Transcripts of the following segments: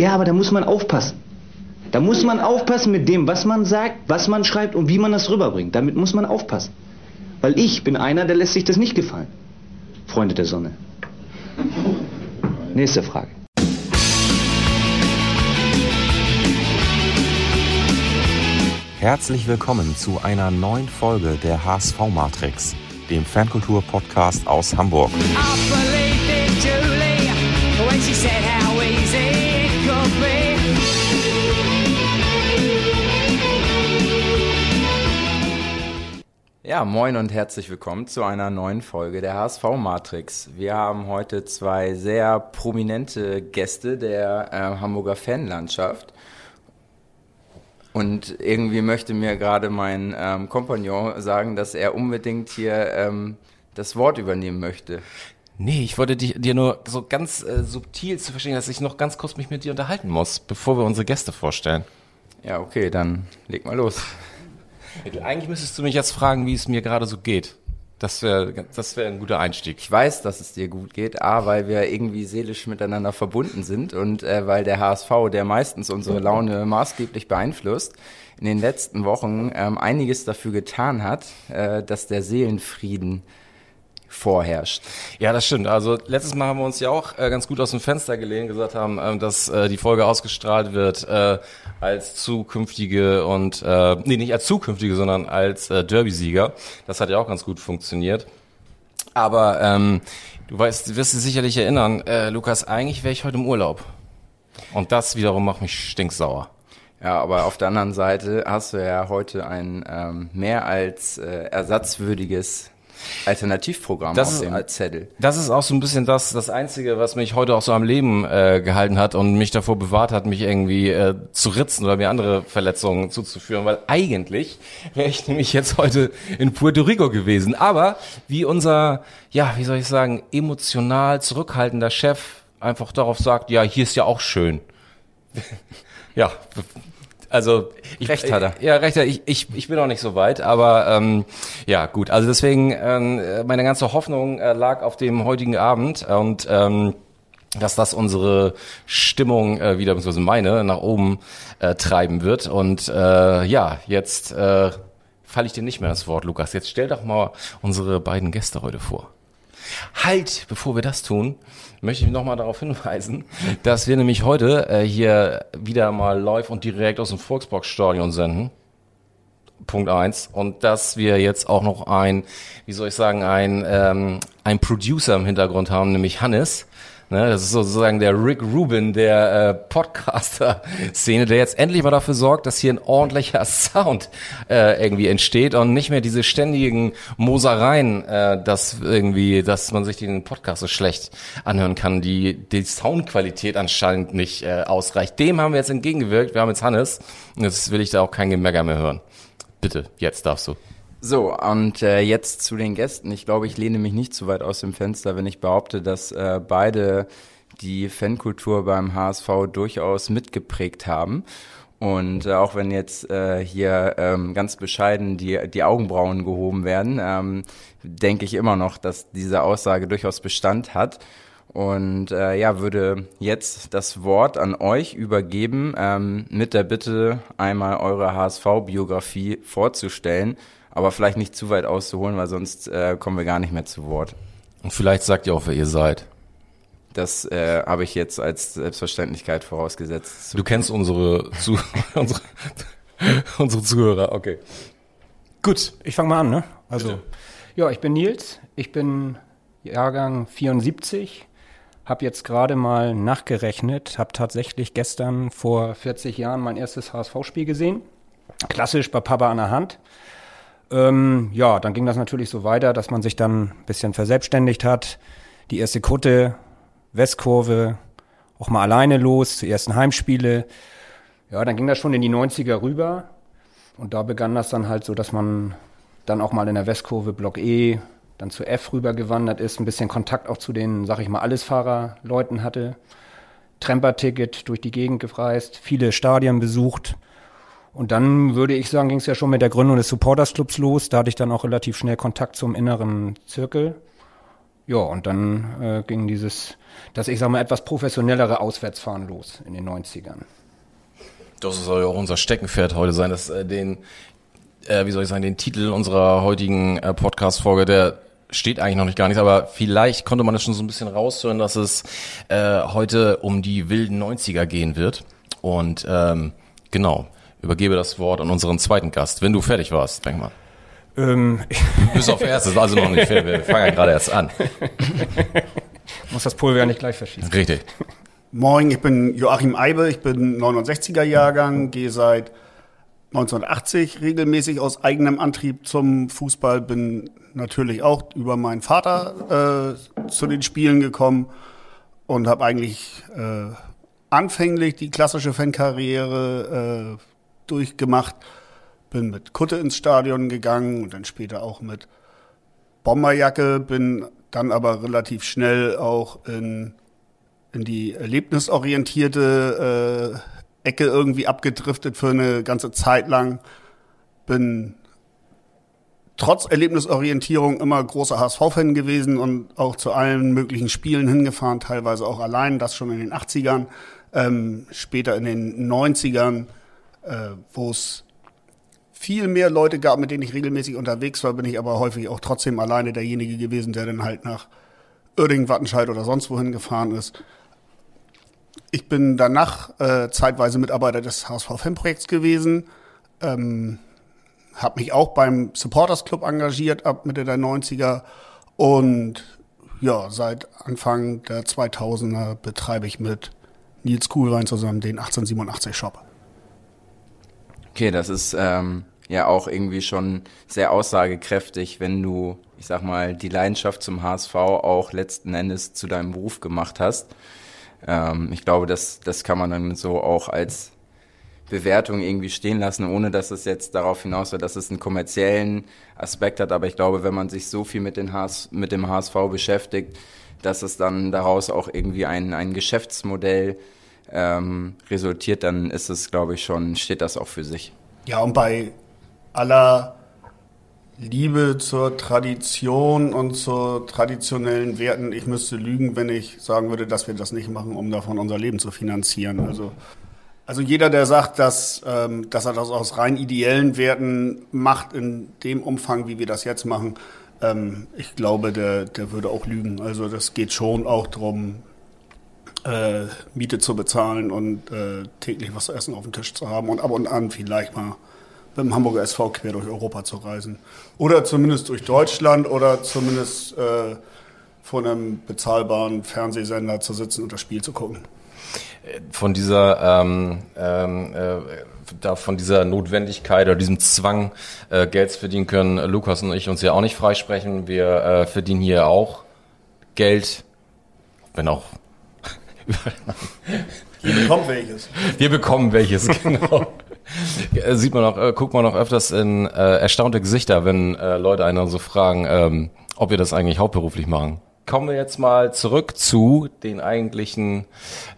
Ja, aber da muss man aufpassen. Da muss man aufpassen mit dem, was man sagt, was man schreibt und wie man das rüberbringt. Damit muss man aufpassen. Weil ich bin einer, der lässt sich das nicht gefallen. Freunde der Sonne. Nächste Frage. Herzlich willkommen zu einer neuen Folge der HSV Matrix, dem Fankultur-Podcast aus Hamburg. Ja, moin und herzlich willkommen zu einer neuen Folge der HSV Matrix. Wir haben heute zwei sehr prominente Gäste der äh, Hamburger Fanlandschaft. Und irgendwie möchte mir gerade mein ähm, Kompagnon sagen, dass er unbedingt hier ähm, das Wort übernehmen möchte. Nee, ich wollte dich, dir nur so ganz äh, subtil zu verstehen, dass ich noch ganz kurz mich mit dir unterhalten muss, bevor wir unsere Gäste vorstellen. Ja, okay, dann leg mal los. Eigentlich müsstest du mich jetzt fragen, wie es mir gerade so geht. Das wäre das wär ein guter Einstieg. Ich weiß, dass es dir gut geht, A, weil wir irgendwie seelisch miteinander verbunden sind und äh, weil der HSV, der meistens unsere Laune maßgeblich beeinflusst, in den letzten Wochen ähm, einiges dafür getan hat, äh, dass der Seelenfrieden vorherrscht. Ja, das stimmt. Also letztes Mal haben wir uns ja auch äh, ganz gut aus dem Fenster gelehnt, gesagt haben, ähm, dass äh, die Folge ausgestrahlt wird äh, als zukünftige und äh, nee, nicht als zukünftige, sondern als äh, Derby-Sieger. Das hat ja auch ganz gut funktioniert. Aber ähm, du weißt, du wirst dich sicherlich erinnern, äh, Lukas, eigentlich wäre ich heute im Urlaub. Und das wiederum macht mich stinksauer. Ja, aber auf der anderen Seite hast du ja heute ein ähm, mehr als äh, ersatzwürdiges Alternativprogramm das auf ist, dem Zettel. Das ist auch so ein bisschen das, das Einzige, was mich heute auch so am Leben äh, gehalten hat und mich davor bewahrt hat, mich irgendwie äh, zu ritzen oder mir andere Verletzungen zuzuführen, weil eigentlich wäre ich nämlich jetzt heute in Puerto Rico gewesen. Aber wie unser, ja, wie soll ich sagen, emotional zurückhaltender Chef einfach darauf sagt, ja, hier ist ja auch schön. ja, also ich, recht hat er. Ja, recht hat er. Ich, ich, ich bin noch nicht so weit, aber ähm, ja gut. Also deswegen ähm, meine ganze Hoffnung äh, lag auf dem heutigen Abend und ähm, dass das unsere Stimmung äh, wieder, beziehungsweise meine, nach oben äh, treiben wird. Und äh, ja, jetzt äh, falle ich dir nicht mehr das Wort, Lukas. Jetzt stell doch mal unsere beiden Gäste heute vor. Halt, bevor wir das tun, möchte ich nochmal darauf hinweisen, dass wir nämlich heute äh, hier wieder mal live und direkt aus dem Volksbox-Stadion senden. Punkt eins Und dass wir jetzt auch noch ein, wie soll ich sagen, ein, ähm, ein Producer im Hintergrund haben, nämlich Hannes. Ne, das ist sozusagen der Rick Rubin der äh, Podcaster-Szene, der jetzt endlich mal dafür sorgt, dass hier ein ordentlicher Sound äh, irgendwie entsteht und nicht mehr diese ständigen Mosereien, äh, dass irgendwie, dass man sich den Podcast so schlecht anhören kann, die die Soundqualität anscheinend nicht äh, ausreicht. Dem haben wir jetzt entgegengewirkt. Wir haben jetzt Hannes und jetzt will ich da auch kein Gemecker mehr hören. Bitte, jetzt darfst du. So, und äh, jetzt zu den Gästen. Ich glaube, ich lehne mich nicht zu weit aus dem Fenster, wenn ich behaupte, dass äh, beide die Fankultur beim HSV durchaus mitgeprägt haben. Und äh, auch wenn jetzt äh, hier ähm, ganz bescheiden die, die Augenbrauen gehoben werden, ähm, denke ich immer noch, dass diese Aussage durchaus Bestand hat. Und äh, ja, würde jetzt das Wort an euch übergeben, ähm, mit der Bitte, einmal eure HSV-Biografie vorzustellen aber vielleicht nicht zu weit auszuholen, weil sonst äh, kommen wir gar nicht mehr zu Wort. Und vielleicht sagt ihr auch, wer ihr seid. Das äh, habe ich jetzt als Selbstverständlichkeit vorausgesetzt. Du kennst unsere, zu, unsere, unsere Zuhörer, okay. Gut, ich fange mal an, ne? Also, Bitte. ja, ich bin Nils, ich bin Jahrgang 74, habe jetzt gerade mal nachgerechnet, habe tatsächlich gestern vor 40 Jahren mein erstes HSV-Spiel gesehen. Klassisch bei Papa an der Hand. Ähm, ja, dann ging das natürlich so weiter, dass man sich dann ein bisschen verselbstständigt hat. Die erste Kutte, Westkurve, auch mal alleine los, die ersten Heimspiele. Ja, dann ging das schon in die 90er rüber. Und da begann das dann halt so, dass man dann auch mal in der Westkurve Block E, dann zu F rüber gewandert ist, ein bisschen Kontakt auch zu den, sag ich mal, Allesfahrerleuten hatte. Tremper-Ticket durch die Gegend gefreist, viele Stadien besucht. Und dann würde ich sagen, ging es ja schon mit der Gründung des Supporters Clubs los. Da hatte ich dann auch relativ schnell Kontakt zum inneren Zirkel. ja, und dann äh, ging dieses, das ich sag mal etwas professionellere Auswärtsfahren los in den 90ern. Das soll ja auch unser Steckenpferd heute sein, dass äh, den, äh, wie soll ich sagen, den Titel unserer heutigen äh, Podcast-Folge, der steht eigentlich noch nicht gar nicht, aber vielleicht konnte man das schon so ein bisschen raushören, dass es äh, heute um die wilden 90er gehen wird. Und ähm, genau, übergebe das Wort an unseren zweiten Gast, wenn du fertig warst, denk mal. Ähm. Bis auf erstes, also noch nicht. Wir fangen ja gerade erst an. Muss das Pulver ja nicht gleich verschießen. Richtig. Moin, ich bin Joachim Eibe, ich bin 69er Jahrgang, gehe seit 1980 regelmäßig aus eigenem Antrieb zum Fußball, bin natürlich auch über meinen Vater äh, zu den Spielen gekommen und habe eigentlich äh, anfänglich die klassische Fankarriere äh, durchgemacht. Bin mit Kutte ins Stadion gegangen und dann später auch mit Bomberjacke, bin dann aber relativ schnell auch in, in die erlebnisorientierte äh, Ecke irgendwie abgedriftet für eine ganze Zeit lang. Bin trotz Erlebnisorientierung immer großer HSV-Fan gewesen und auch zu allen möglichen Spielen hingefahren, teilweise auch allein, das schon in den 80ern, ähm, später in den 90ern, äh, wo es viel mehr Leute gab, mit denen ich regelmäßig unterwegs war, bin ich aber häufig auch trotzdem alleine derjenige gewesen, der dann halt nach Uerdingen, Wattenscheid oder sonst wohin gefahren ist. Ich bin danach äh, zeitweise Mitarbeiter des HSV-Fanprojekts gewesen. Ähm, habe mich auch beim Supporters Club engagiert ab Mitte der 90er und ja, seit Anfang der 2000er betreibe ich mit Nils Kuhlwein zusammen den 1887 Shop. Okay, das ist ähm, ja auch irgendwie schon sehr aussagekräftig, wenn du, ich sag mal, die Leidenschaft zum HSV auch letzten Endes zu deinem Beruf gemacht hast. Ähm, ich glaube, das, das kann man dann so auch als Bewertung irgendwie stehen lassen, ohne dass es jetzt darauf hinaus wird, dass es einen kommerziellen Aspekt hat. Aber ich glaube, wenn man sich so viel mit, den HS, mit dem HSV beschäftigt, dass es dann daraus auch irgendwie ein, ein Geschäftsmodell ähm, resultiert, dann ist es, glaube ich, schon, steht das auch für sich. Ja, und bei aller Liebe zur Tradition und zu traditionellen Werten. Ich müsste lügen, wenn ich sagen würde, dass wir das nicht machen, um davon unser Leben zu finanzieren. Also, also jeder, der sagt, dass, ähm, dass er das aus rein ideellen Werten macht, in dem Umfang, wie wir das jetzt machen, ähm, ich glaube, der, der würde auch lügen. Also das geht schon auch darum, äh, Miete zu bezahlen und äh, täglich was zu essen auf dem Tisch zu haben und ab und an vielleicht mal mit dem Hamburger SV quer durch Europa zu reisen. Oder zumindest durch Deutschland oder zumindest äh, vor einem bezahlbaren Fernsehsender zu sitzen und das Spiel zu gucken. Von dieser, ähm, ähm, äh, da von dieser Notwendigkeit oder diesem Zwang, äh, Geld zu verdienen können Lukas und ich uns ja auch nicht freisprechen. Wir äh, verdienen hier auch Geld, wenn auch Wir bekommen welches. Wir bekommen welches, genau. Äh, sieht man auch, äh, guckt man auch öfters in äh, erstaunte Gesichter, wenn äh, Leute einen so fragen, ähm, ob wir das eigentlich hauptberuflich machen. Kommen wir jetzt mal zurück zu den eigentlichen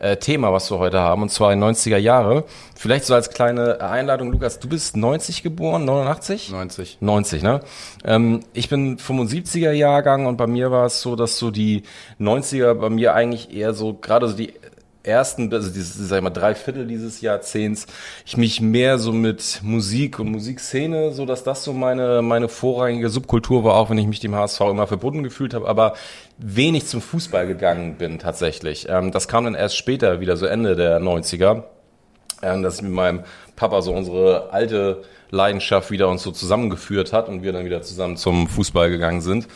äh, Thema, was wir heute haben, und zwar in 90er Jahre. Vielleicht so als kleine Einladung, Lukas, du bist 90 geboren, 89? 90. 90, ne? Ähm, ich bin 75er Jahrgang und bei mir war es so, dass so die 90er bei mir eigentlich eher so, gerade so die ersten, also dieses, sag ich mal, drei Viertel dieses Jahrzehnts, ich mich mehr so mit Musik und Musikszene, so dass das so meine, meine vorrangige Subkultur war, auch wenn ich mich dem HSV immer verbunden gefühlt habe, aber wenig zum Fußball gegangen bin tatsächlich. Ähm, das kam dann erst später wieder, so Ende der 90er, ähm, dass mit meinem Papa so unsere alte Leidenschaft wieder uns so zusammengeführt hat und wir dann wieder zusammen zum Fußball gegangen sind.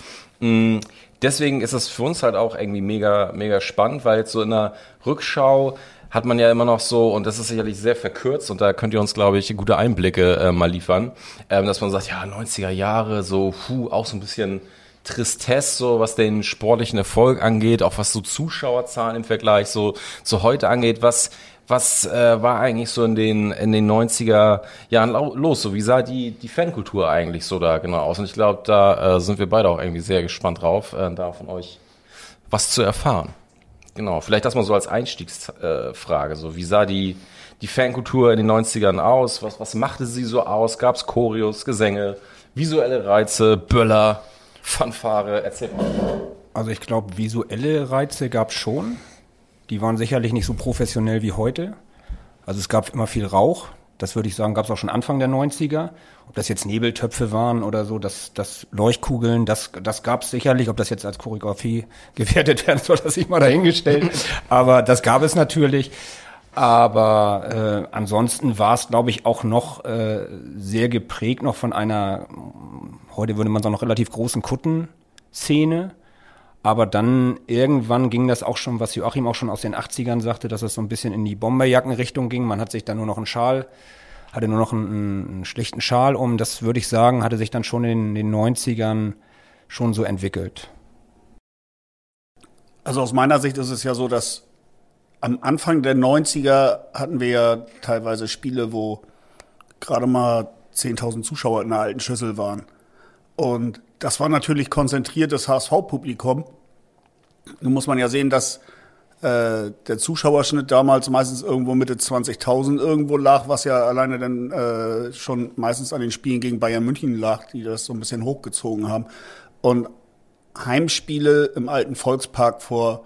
Deswegen ist es für uns halt auch irgendwie mega, mega spannend, weil jetzt so in der Rückschau hat man ja immer noch so, und das ist sicherlich sehr verkürzt, und da könnt ihr uns, glaube ich, gute Einblicke äh, mal liefern, ähm, dass man sagt, ja, 90er Jahre, so, puh, auch so ein bisschen Tristesse, so was den sportlichen Erfolg angeht, auch was so Zuschauerzahlen im Vergleich so zu heute angeht, was was äh, war eigentlich so in den, in den 90er Jahren los? So, wie sah die, die Fankultur eigentlich so da genau aus? Und ich glaube, da äh, sind wir beide auch irgendwie sehr gespannt drauf, äh, da von euch was zu erfahren. Genau, vielleicht das mal so als Einstiegsfrage. Äh, so, wie sah die, die Fankultur in den 90ern aus? Was, was machte sie so aus? Gab es Choreos, Gesänge, visuelle Reize, Böller, Fanfare? Erzähl mal. Also ich glaube, visuelle Reize gab es schon. Die waren sicherlich nicht so professionell wie heute. Also es gab immer viel Rauch. Das würde ich sagen, gab es auch schon Anfang der 90er. Ob das jetzt Nebeltöpfe waren oder so, das, das Leuchtkugeln, das, das gab es sicherlich. Ob das jetzt als Choreografie gewertet werden soll, das ich mal dahingestellt. Aber das gab es natürlich. Aber äh, ansonsten war es, glaube ich, auch noch äh, sehr geprägt noch von einer, heute würde man sagen, noch relativ großen Kuttenszene. Aber dann irgendwann ging das auch schon, was Joachim auch schon aus den 80ern sagte, dass es so ein bisschen in die Bomberjackenrichtung ging. Man hat sich dann nur noch einen Schal, hatte nur noch einen, einen schlichten Schal um. Das würde ich sagen, hatte sich dann schon in den 90ern schon so entwickelt. Also aus meiner Sicht ist es ja so, dass am Anfang der 90er hatten wir ja teilweise Spiele, wo gerade mal 10.000 Zuschauer in der alten Schüssel waren. Und das war natürlich konzentriertes HSV-Publikum. Nun muss man ja sehen, dass äh, der Zuschauerschnitt damals meistens irgendwo Mitte 20.000 irgendwo lag, was ja alleine dann äh, schon meistens an den Spielen gegen Bayern München lag, die das so ein bisschen hochgezogen haben. Und Heimspiele im alten Volkspark vor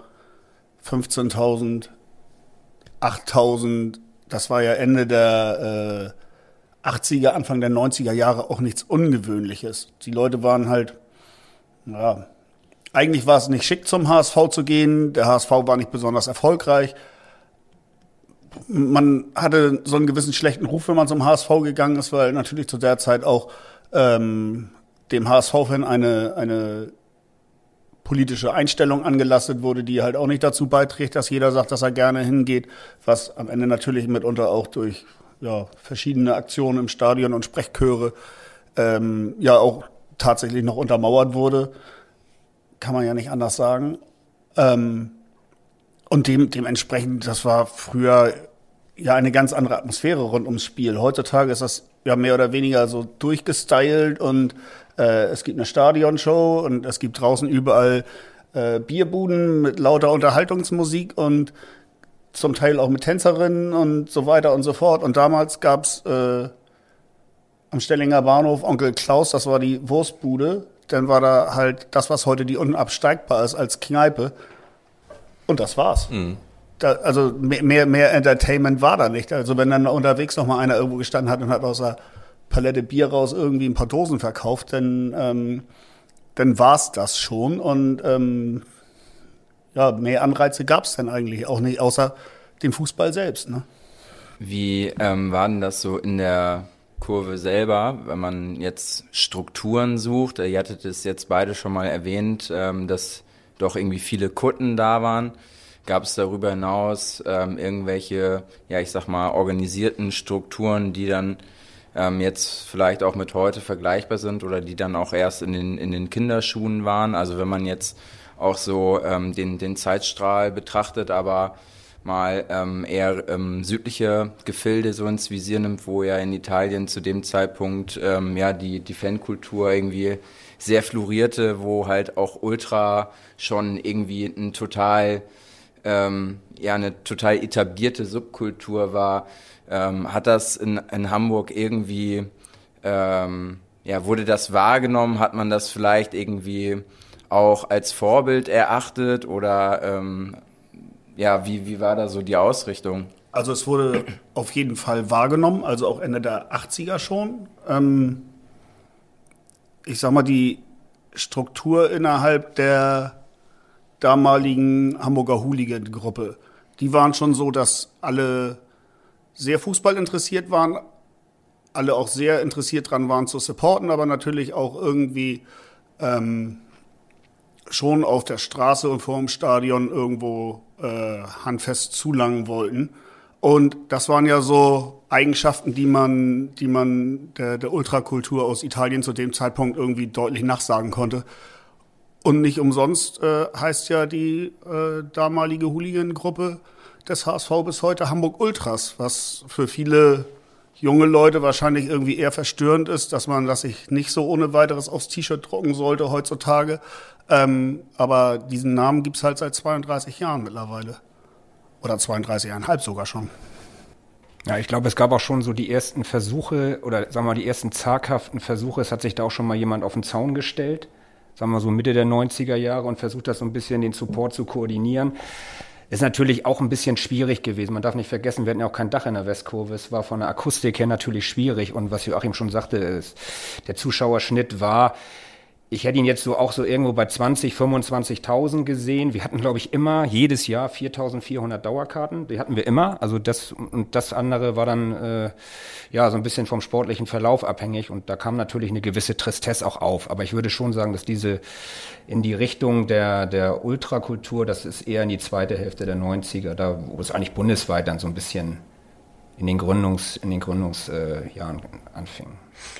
15.000, 8000, das war ja Ende der äh, 80er, Anfang der 90er Jahre auch nichts Ungewöhnliches. Die Leute waren halt, ja, eigentlich war es nicht schick zum HSV zu gehen. Der HSV war nicht besonders erfolgreich. Man hatte so einen gewissen schlechten Ruf, wenn man zum HSV gegangen ist, weil natürlich zu der Zeit auch ähm, dem HSV-Fan eine, eine politische Einstellung angelastet wurde, die halt auch nicht dazu beiträgt, dass jeder sagt, dass er gerne hingeht, was am Ende natürlich mitunter auch durch ja, verschiedene Aktionen im Stadion und Sprechchöre ähm, ja auch tatsächlich noch untermauert wurde. Kann man ja nicht anders sagen. Ähm, und dem, dementsprechend, das war früher ja eine ganz andere Atmosphäre rund ums Spiel. Heutzutage ist das ja mehr oder weniger so durchgestylt und äh, es gibt eine Stadionshow und es gibt draußen überall äh, Bierbuden mit lauter Unterhaltungsmusik und zum Teil auch mit Tänzerinnen und so weiter und so fort. Und damals gab's äh, am Stellinger Bahnhof Onkel Klaus, das war die Wurstbude. Dann war da halt das, was heute die unabsteigbar ist als Kneipe. Und das war's. Mhm. Da, also mehr, mehr Entertainment war da nicht. Also wenn dann unterwegs noch mal einer irgendwo gestanden hat und hat außer Palette Bier raus irgendwie ein paar Dosen verkauft, dann, ähm, dann war's das schon. Und ähm, ja, mehr Anreize gab's dann eigentlich auch nicht, außer dem Fußball selbst. Ne? Wie ähm, war denn das so in der Kurve selber, wenn man jetzt Strukturen sucht? Ihr hattet es jetzt beide schon mal erwähnt, ähm, dass doch irgendwie viele Kutten da waren. Gab es darüber hinaus ähm, irgendwelche, ja, ich sag mal, organisierten Strukturen, die dann ähm, jetzt vielleicht auch mit heute vergleichbar sind oder die dann auch erst in den, in den Kinderschuhen waren. Also wenn man jetzt auch so ähm, den, den Zeitstrahl betrachtet, aber mal ähm, eher ähm, südliche Gefilde so ins Visier nimmt, wo ja in Italien zu dem Zeitpunkt ähm, ja die, die Fankultur irgendwie sehr florierte, wo halt auch Ultra schon irgendwie ein total ähm, ja eine total etablierte Subkultur war, ähm, hat das in, in Hamburg irgendwie, ähm, ja, wurde das wahrgenommen? Hat man das vielleicht irgendwie auch als Vorbild erachtet oder ähm, ja, wie, wie war da so die Ausrichtung? Also es wurde auf jeden Fall wahrgenommen, also auch Ende der 80er schon. Ähm, ich sag mal, die Struktur innerhalb der damaligen Hamburger Hooligan-Gruppe, die waren schon so, dass alle sehr Fußball interessiert waren, alle auch sehr interessiert dran waren zu supporten, aber natürlich auch irgendwie ähm, schon auf der Straße und vor dem Stadion irgendwo äh, handfest zulangen wollten. Und das waren ja so Eigenschaften, die man, die man der, der Ultrakultur aus Italien zu dem Zeitpunkt irgendwie deutlich nachsagen konnte. Und nicht umsonst äh, heißt ja die äh, damalige Hooligan-Gruppe des HSV bis heute Hamburg Ultras, was für viele junge Leute wahrscheinlich irgendwie eher verstörend ist, dass man das sich nicht so ohne weiteres aufs T-Shirt drucken sollte heutzutage. Ähm, aber diesen Namen gibt's halt seit 32 Jahren mittlerweile. Oder 32,5 sogar schon. Ja, ich glaube, es gab auch schon so die ersten Versuche oder sagen wir mal die ersten zaghaften Versuche. Es hat sich da auch schon mal jemand auf den Zaun gestellt sagen wir so Mitte der 90er Jahre und versucht das so ein bisschen den Support zu koordinieren. Ist natürlich auch ein bisschen schwierig gewesen. Man darf nicht vergessen, wir hatten ja auch kein Dach in der Westkurve. Es war von der Akustik her natürlich schwierig. Und was Joachim schon sagte, ist, der Zuschauerschnitt war ich hätte ihn jetzt so auch so irgendwo bei 20, 25.000 gesehen. Wir hatten, glaube ich, immer jedes Jahr 4.400 Dauerkarten. Die hatten wir immer. Also das und das andere war dann äh, ja so ein bisschen vom sportlichen Verlauf abhängig und da kam natürlich eine gewisse Tristesse auch auf. Aber ich würde schon sagen, dass diese in die Richtung der der Ultrakultur, das ist eher in die zweite Hälfte der 90er, da wo es eigentlich bundesweit dann so ein bisschen in den Gründungs in den Gründungsjahren äh, anfing.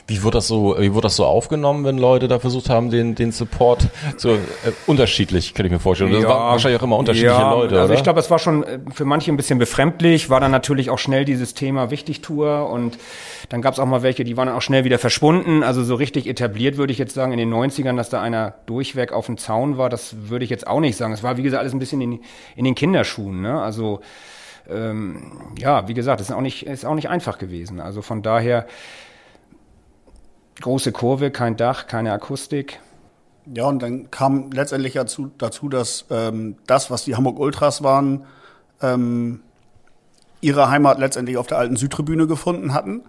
Wie wurde das so, wie wurde das so aufgenommen, wenn Leute da versucht haben, den, den Support zu, äh, unterschiedlich, kann ich mir vorstellen. Das ja, waren wahrscheinlich auch immer unterschiedliche ja, Leute, Also oder? ich glaube, es war schon äh, für manche ein bisschen befremdlich, war dann natürlich auch schnell dieses Thema Wichtigtour und dann gab es auch mal welche, die waren dann auch schnell wieder verschwunden. Also so richtig etabliert würde ich jetzt sagen, in den 90ern, dass da einer durchweg auf dem Zaun war, das würde ich jetzt auch nicht sagen. Es war, wie gesagt, alles ein bisschen in, in den Kinderschuhen, ne? Also, ähm, ja, wie gesagt, ist auch nicht, ist auch nicht einfach gewesen. Also von daher, große Kurve, kein Dach, keine Akustik. Ja, und dann kam letztendlich dazu, dazu dass ähm, das, was die Hamburg Ultras waren, ähm, ihre Heimat letztendlich auf der alten Südtribüne gefunden hatten.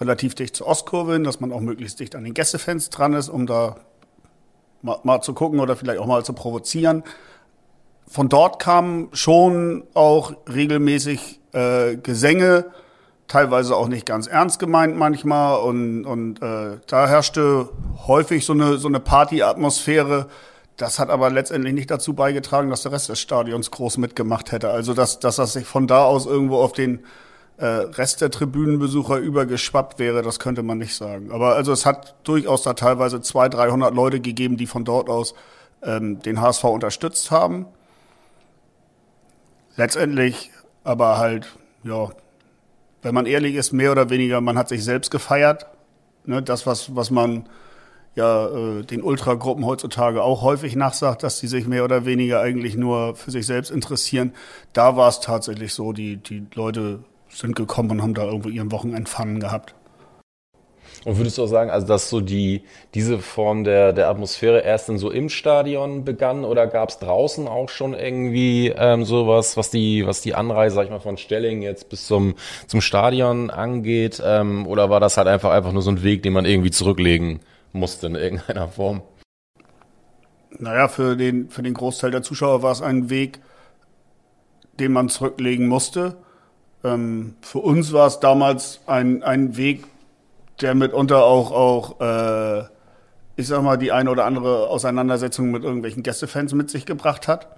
Relativ dicht zur Ostkurve hin, dass man auch möglichst dicht an den Gästefans dran ist, um da mal, mal zu gucken oder vielleicht auch mal zu provozieren. Von dort kamen schon auch regelmäßig äh, Gesänge, teilweise auch nicht ganz ernst gemeint manchmal und, und äh, da herrschte häufig so eine, so eine Party-Atmosphäre. Das hat aber letztendlich nicht dazu beigetragen, dass der Rest des Stadions groß mitgemacht hätte. Also dass, dass das sich von da aus irgendwo auf den äh, Rest der Tribünenbesucher übergeschwappt wäre, das könnte man nicht sagen. Aber also es hat durchaus da teilweise 200, 300 Leute gegeben, die von dort aus ähm, den HSV unterstützt haben. Letztendlich aber halt, ja, wenn man ehrlich ist, mehr oder weniger, man hat sich selbst gefeiert. Ne, das, was, was man ja äh, den Ultragruppen heutzutage auch häufig nachsagt, dass sie sich mehr oder weniger eigentlich nur für sich selbst interessieren. Da war es tatsächlich so, die, die Leute sind gekommen und haben da irgendwo ihren Wochenendpfannen gehabt. Und würdest du auch sagen, also dass so die diese Form der, der Atmosphäre erst dann so im Stadion begann oder gab es draußen auch schon irgendwie ähm, sowas, was die, was die Anreise, sag ich mal, von Stelling jetzt bis zum, zum Stadion angeht? Ähm, oder war das halt einfach einfach nur so ein Weg, den man irgendwie zurücklegen musste in irgendeiner Form? Naja, für den, für den Großteil der Zuschauer war es ein Weg, den man zurücklegen musste. Ähm, für uns war es damals ein, ein Weg, der mitunter auch, auch äh, ich sag mal, die eine oder andere Auseinandersetzung mit irgendwelchen Gästefans mit sich gebracht hat.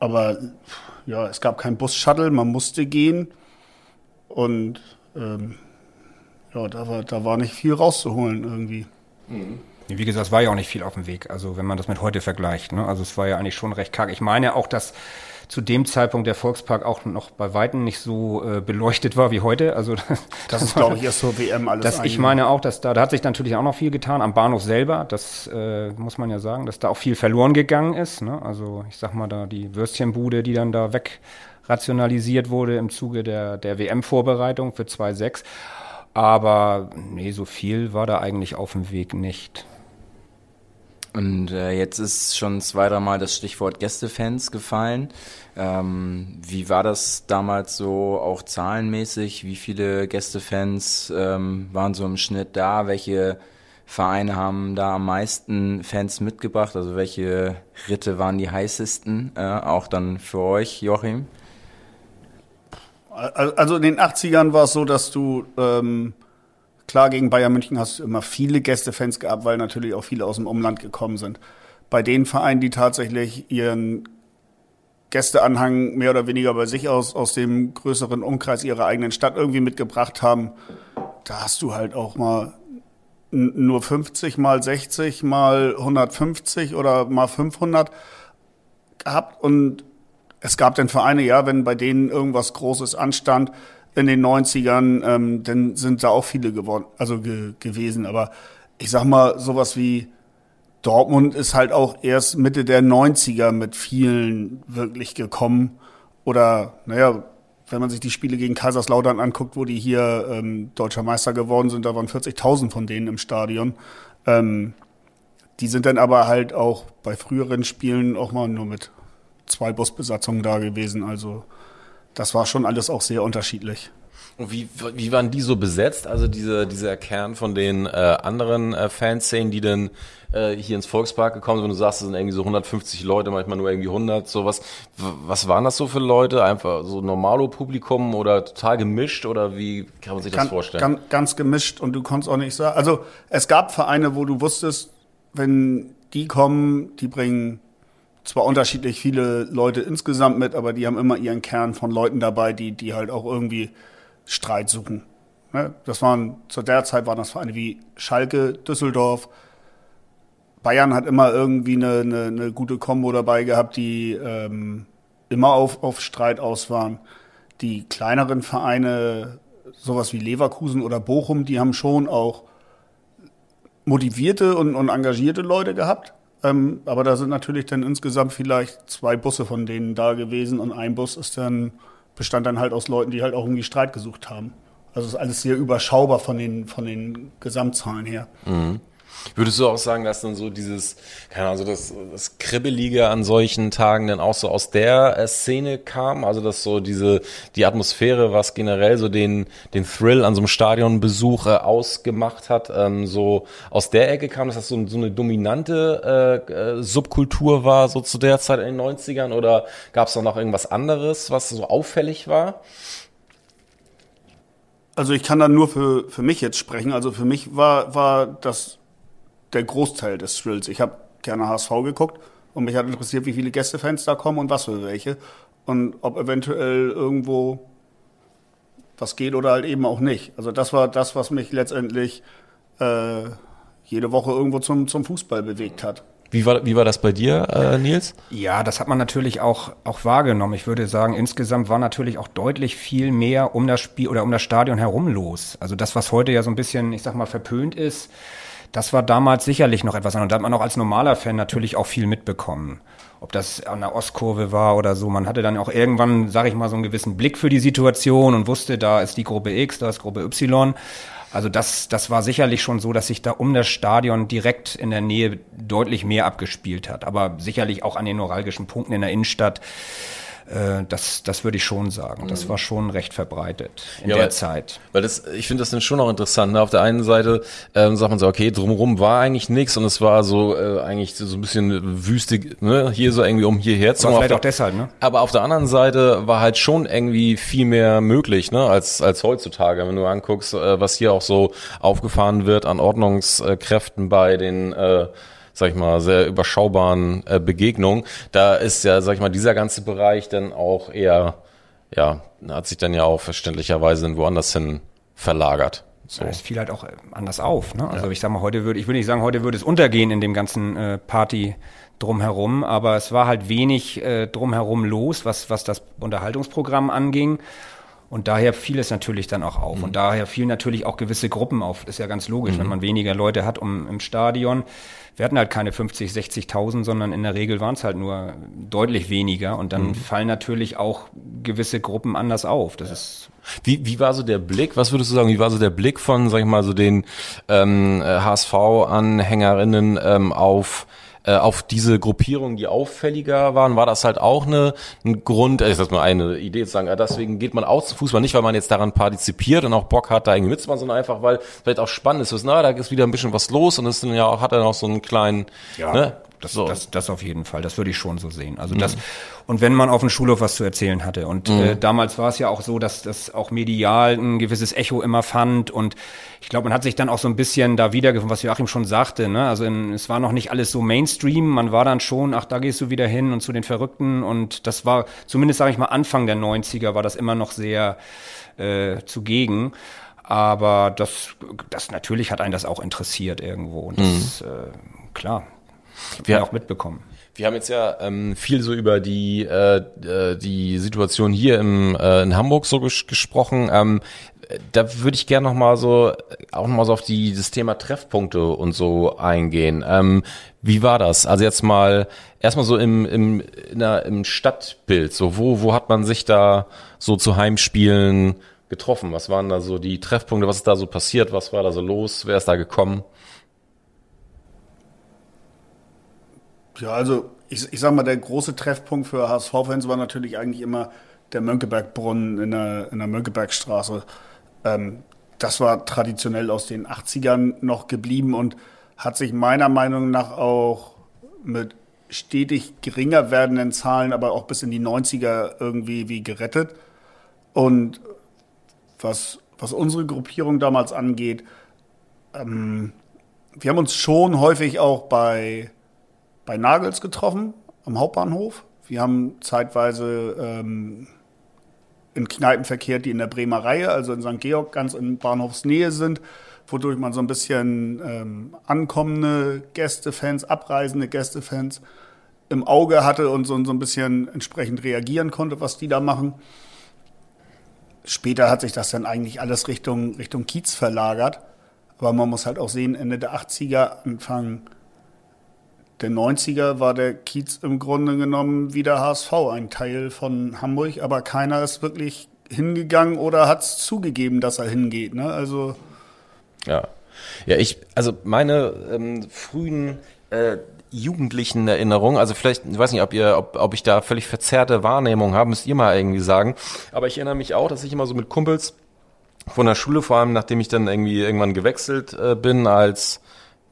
Aber ja, es gab kein Bus-Shuttle, man musste gehen. Und ähm, ja, da war, da war nicht viel rauszuholen irgendwie. Mhm. Wie gesagt, es war ja auch nicht viel auf dem Weg, also wenn man das mit heute vergleicht. Ne? Also es war ja eigentlich schon recht karg. Ich meine auch, dass zu dem Zeitpunkt der Volkspark auch noch bei Weitem nicht so äh, beleuchtet war wie heute. Also das ist, glaube ich, erst so WM alles. Das, ich meine auch, dass da, da hat sich natürlich auch noch viel getan am Bahnhof selber. Das äh, muss man ja sagen, dass da auch viel verloren gegangen ist. Ne? Also ich sag mal da die Würstchenbude, die dann da weg rationalisiert wurde im Zuge der, der WM-Vorbereitung für 2.6. Aber nee, so viel war da eigentlich auf dem Weg nicht. Und äh, jetzt ist schon zwei, dreimal das Stichwort Gästefans gefallen. Ähm, wie war das damals so auch zahlenmäßig? Wie viele Gästefans ähm, waren so im Schnitt da? Welche Vereine haben da am meisten Fans mitgebracht? Also welche Ritte waren die heißesten? Äh, auch dann für euch, Joachim? Also in den 80ern war es so, dass du ähm, Klar, gegen Bayern München hast du immer viele Gästefans gehabt, weil natürlich auch viele aus dem Umland gekommen sind. Bei den Vereinen, die tatsächlich ihren Gästeanhang mehr oder weniger bei sich aus, aus dem größeren Umkreis ihrer eigenen Stadt irgendwie mitgebracht haben, da hast du halt auch mal nur 50 mal 60 mal 150 oder mal 500 gehabt und es gab dann Vereine, ja, wenn bei denen irgendwas Großes anstand, in den 90ern, ähm, dann sind da auch viele geworden, also ge gewesen. Aber ich sag mal, sowas wie Dortmund ist halt auch erst Mitte der 90er mit vielen wirklich gekommen. Oder, naja, wenn man sich die Spiele gegen Kaiserslautern anguckt, wo die hier ähm, deutscher Meister geworden sind, da waren 40.000 von denen im Stadion. Ähm, die sind dann aber halt auch bei früheren Spielen auch mal nur mit zwei Busbesatzungen da gewesen. Also das war schon alles auch sehr unterschiedlich. Und wie, wie waren die so besetzt? Also diese, dieser Kern von den äh, anderen äh, Fanszenen, die dann äh, hier ins Volkspark gekommen sind, wenn du sagst, es sind irgendwie so 150 Leute, manchmal nur irgendwie 100, sowas. Was waren das so für Leute? Einfach so normalo Publikum oder total gemischt oder wie kann man sich das Ganz, vorstellen? ganz, ganz gemischt und du konntest auch nicht sagen. Also es gab Vereine, wo du wusstest, wenn die kommen, die bringen zwar unterschiedlich viele Leute insgesamt mit, aber die haben immer ihren Kern von Leuten dabei, die, die halt auch irgendwie Streit suchen. Ne? Das waren, zu der Zeit waren das Vereine wie Schalke, Düsseldorf. Bayern hat immer irgendwie eine, eine, eine gute Kombo dabei gehabt, die ähm, immer auf, auf Streit aus waren. Die kleineren Vereine, sowas wie Leverkusen oder Bochum, die haben schon auch motivierte und, und engagierte Leute gehabt. Ähm, aber da sind natürlich dann insgesamt vielleicht zwei Busse von denen da gewesen und ein Bus ist dann, bestand dann halt aus Leuten, die halt auch irgendwie Streit gesucht haben. Also ist alles sehr überschaubar von den, von den Gesamtzahlen her. Würdest du auch sagen, dass dann so dieses, keine Ahnung, so das, das Kribbelige an solchen Tagen dann auch so aus der äh, Szene kam? Also dass so diese, die Atmosphäre, was generell so den, den Thrill an so einem Stadionbesuch äh, ausgemacht hat, ähm, so aus der Ecke kam, dass das so, so eine dominante äh, äh, Subkultur war, so zu der Zeit in den 90ern? Oder gab es da noch irgendwas anderes, was so auffällig war? Also ich kann da nur für, für mich jetzt sprechen. Also für mich war, war das der Großteil des Thrills. Ich habe gerne HSV geguckt und mich hat interessiert, wie viele Gästefans da kommen und was für welche. Und ob eventuell irgendwo was geht oder halt eben auch nicht. Also das war das, was mich letztendlich äh, jede Woche irgendwo zum, zum Fußball bewegt hat. Wie war, wie war das bei dir, äh, Nils? Ja, das hat man natürlich auch, auch wahrgenommen. Ich würde sagen, insgesamt war natürlich auch deutlich viel mehr um das Spiel oder um das Stadion herum los. Also das, was heute ja so ein bisschen, ich sag mal, verpönt ist, das war damals sicherlich noch etwas anderes. Und da hat man auch als normaler Fan natürlich auch viel mitbekommen. Ob das an der Ostkurve war oder so. Man hatte dann auch irgendwann, sag ich mal, so einen gewissen Blick für die Situation und wusste, da ist die Gruppe X, da ist Gruppe Y. Also das, das war sicherlich schon so, dass sich da um das Stadion direkt in der Nähe deutlich mehr abgespielt hat. Aber sicherlich auch an den neuralgischen Punkten in der Innenstadt. Äh, das, das würde ich schon sagen. Das war schon recht verbreitet in Ja, der weil- Zeit. Weil das, ich finde das dann schon auch interessant. Ne? Auf der einen Seite ähm, sagt man so, okay, drumherum war eigentlich nichts und es war so äh, eigentlich so ein bisschen wüstig, ne? hier so irgendwie um hierher zu Aber kommen. vielleicht auch deshalb, ne? Aber auf der anderen Seite war halt schon irgendwie viel mehr möglich, ne, als, als heutzutage. Wenn du anguckst, äh, was hier auch so aufgefahren wird an Ordnungskräften bei den, äh, sag ich mal, sehr überschaubaren äh, Begegnungen, da ist ja, sag ich mal, dieser ganze Bereich dann auch eher, ja, hat sich dann ja auch verständlicherweise dann woanders hin verlagert. So. Es fiel halt auch äh, anders auf. Ne? Also ich sag mal, heute würde, ich will nicht sagen, heute würde es untergehen in dem ganzen äh, Party drumherum, aber es war halt wenig äh, drumherum los, was, was das Unterhaltungsprogramm anging. Und daher fiel es natürlich dann auch auf. Und daher fielen natürlich auch gewisse Gruppen auf. Ist ja ganz logisch, wenn man weniger Leute hat um, im Stadion. Wir hatten halt keine 50, 60.000, sondern in der Regel waren es halt nur deutlich weniger. Und dann fallen natürlich auch gewisse Gruppen anders auf. Das ist Wie, wie war so der Blick, was würdest du sagen, wie war so der Blick von, sag ich mal, so den ähm, HSV-Anhängerinnen ähm, auf äh, auf diese Gruppierungen, die auffälliger waren, war das halt auch eine, ein Grund, äh, ich sag mal eine Idee zu sagen, ah, deswegen geht man auch zum Fußball, nicht weil man jetzt daran partizipiert und auch Bock hat, da irgendwie mitzumachen, sondern einfach, weil vielleicht auch spannend ist, na, da ist wieder ein bisschen was los und es ja auch, hat dann auch so einen kleinen, ne? Das, so. das, das auf jeden Fall, das würde ich schon so sehen. Also das und wenn man auf dem Schulhof was zu erzählen hatte und äh, damals war es ja auch so, dass das auch medial ein gewisses Echo immer fand und ich glaube, man hat sich dann auch so ein bisschen da wiedergefunden, was Joachim schon sagte. Ne? Also in, es war noch nicht alles so Mainstream, man war dann schon, ach da gehst du wieder hin und zu den Verrückten und das war zumindest sage ich mal Anfang der 90er war das immer noch sehr äh, zugegen. Aber das, das natürlich hat einen das auch interessiert irgendwo und das äh, klar. Wir- auch mitbekommen. Wir haben jetzt ja ähm, viel so über die äh, äh, die Situation hier im äh, in Hamburg so ges gesprochen. Ähm, äh, da würde ich gerne noch mal so auch noch mal so auf die das Thema Treffpunkte und so eingehen. Ähm, wie war das? Also jetzt mal erstmal so im im in der, im Stadtbild. So wo wo hat man sich da so zu Heimspielen getroffen? Was waren da so die Treffpunkte? Was ist da so passiert? Was war da so los? Wer ist da gekommen? Ja, also ich, ich sag mal, der große Treffpunkt für HSV-Fans war natürlich eigentlich immer der Mönckebergbrunnen in der, in der Mönckebergstraße. Ähm, das war traditionell aus den 80ern noch geblieben und hat sich meiner Meinung nach auch mit stetig geringer werdenden Zahlen, aber auch bis in die 90er irgendwie wie gerettet. Und was, was unsere Gruppierung damals angeht, ähm, wir haben uns schon häufig auch bei, bei Nagels getroffen am Hauptbahnhof. Wir haben zeitweise ähm, in Kneipen verkehrt, die in der Bremer Reihe, also in St. Georg, ganz in Bahnhofsnähe sind, wodurch man so ein bisschen ähm, ankommende Gästefans, abreisende Gästefans im Auge hatte und so, so ein bisschen entsprechend reagieren konnte, was die da machen. Später hat sich das dann eigentlich alles Richtung, Richtung Kiez verlagert. Aber man muss halt auch sehen, Ende der 80er, Anfang der 90er war der Kiez im Grunde genommen wie der HSV, ein Teil von Hamburg, aber keiner ist wirklich hingegangen oder hat es zugegeben, dass er hingeht. Ne? Also ja. Ja, ich, also meine ähm, frühen äh, jugendlichen Erinnerungen, also vielleicht, ich weiß nicht, ob ihr, ob, ob ich da völlig verzerrte Wahrnehmung habe, müsst ihr mal irgendwie sagen. Aber ich erinnere mich auch, dass ich immer so mit Kumpels von der Schule, vor allem nachdem ich dann irgendwie irgendwann gewechselt äh, bin als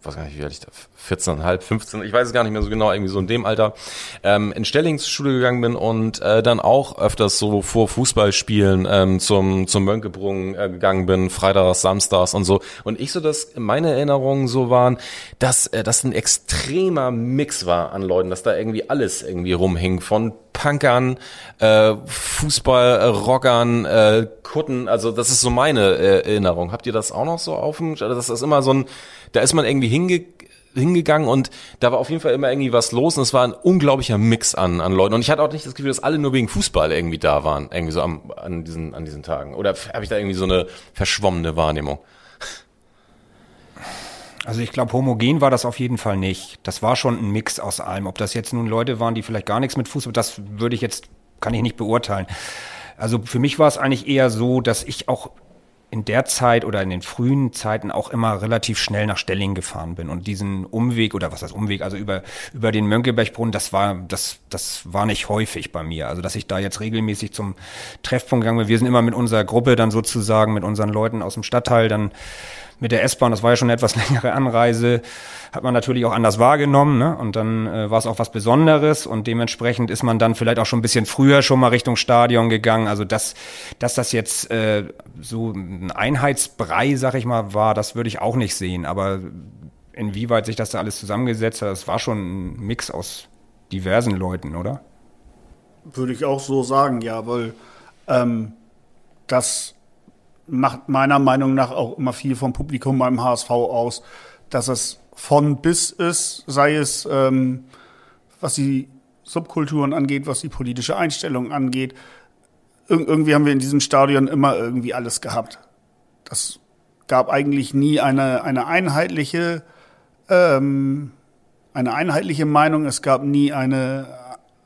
weiß gar nicht, wie alt ich da, 14,5, 15, ich weiß es gar nicht mehr so genau, irgendwie so in dem Alter, ähm, in Stellingsschule gegangen bin und äh, dann auch öfters so vor Fußballspielen ähm, zum, zum Mönckebrunn äh, gegangen bin, Freitags, Samstags und so. Und ich so, dass meine Erinnerungen so waren, dass äh, das ein extremer Mix war an Leuten, dass da irgendwie alles irgendwie rumhing, von Punkern, äh, Fußball, äh, äh, Kutten, also das ist so meine äh, Erinnerung. Habt ihr das auch noch so auf dem, das ist immer so ein, da ist man irgendwie hinge hingegangen und da war auf jeden Fall immer irgendwie was los und es war ein unglaublicher Mix an, an Leuten. Und ich hatte auch nicht das Gefühl, dass alle nur wegen Fußball irgendwie da waren, irgendwie so am, an, diesen, an diesen Tagen. Oder habe ich da irgendwie so eine verschwommene Wahrnehmung? Also ich glaube, homogen war das auf jeden Fall nicht. Das war schon ein Mix aus allem. Ob das jetzt nun Leute waren, die vielleicht gar nichts mit Fußball, das würde ich jetzt, kann ich nicht beurteilen. Also für mich war es eigentlich eher so, dass ich auch in der Zeit oder in den frühen Zeiten auch immer relativ schnell nach Stelling gefahren bin und diesen Umweg oder was heißt Umweg, also über über den Mönckebergbrunnen, das war das das war nicht häufig bei mir, also dass ich da jetzt regelmäßig zum Treffpunkt gegangen bin. Wir sind immer mit unserer Gruppe dann sozusagen mit unseren Leuten aus dem Stadtteil dann mit der S-Bahn, das war ja schon eine etwas längere Anreise, hat man natürlich auch anders wahrgenommen. Ne? Und dann äh, war es auch was Besonderes und dementsprechend ist man dann vielleicht auch schon ein bisschen früher schon mal Richtung Stadion gegangen. Also dass, dass das jetzt äh, so ein Einheitsbrei, sag ich mal, war, das würde ich auch nicht sehen. Aber inwieweit sich das da alles zusammengesetzt hat, das war schon ein Mix aus diversen Leuten, oder? Würde ich auch so sagen, ja, weil ähm, das macht meiner Meinung nach auch immer viel vom Publikum beim HSV aus, dass es von bis ist, sei es ähm, was die Subkulturen angeht, was die politische Einstellung angeht. Ir irgendwie haben wir in diesem Stadion immer irgendwie alles gehabt. Das gab eigentlich nie eine, eine einheitliche ähm, eine einheitliche Meinung. Es gab nie eine,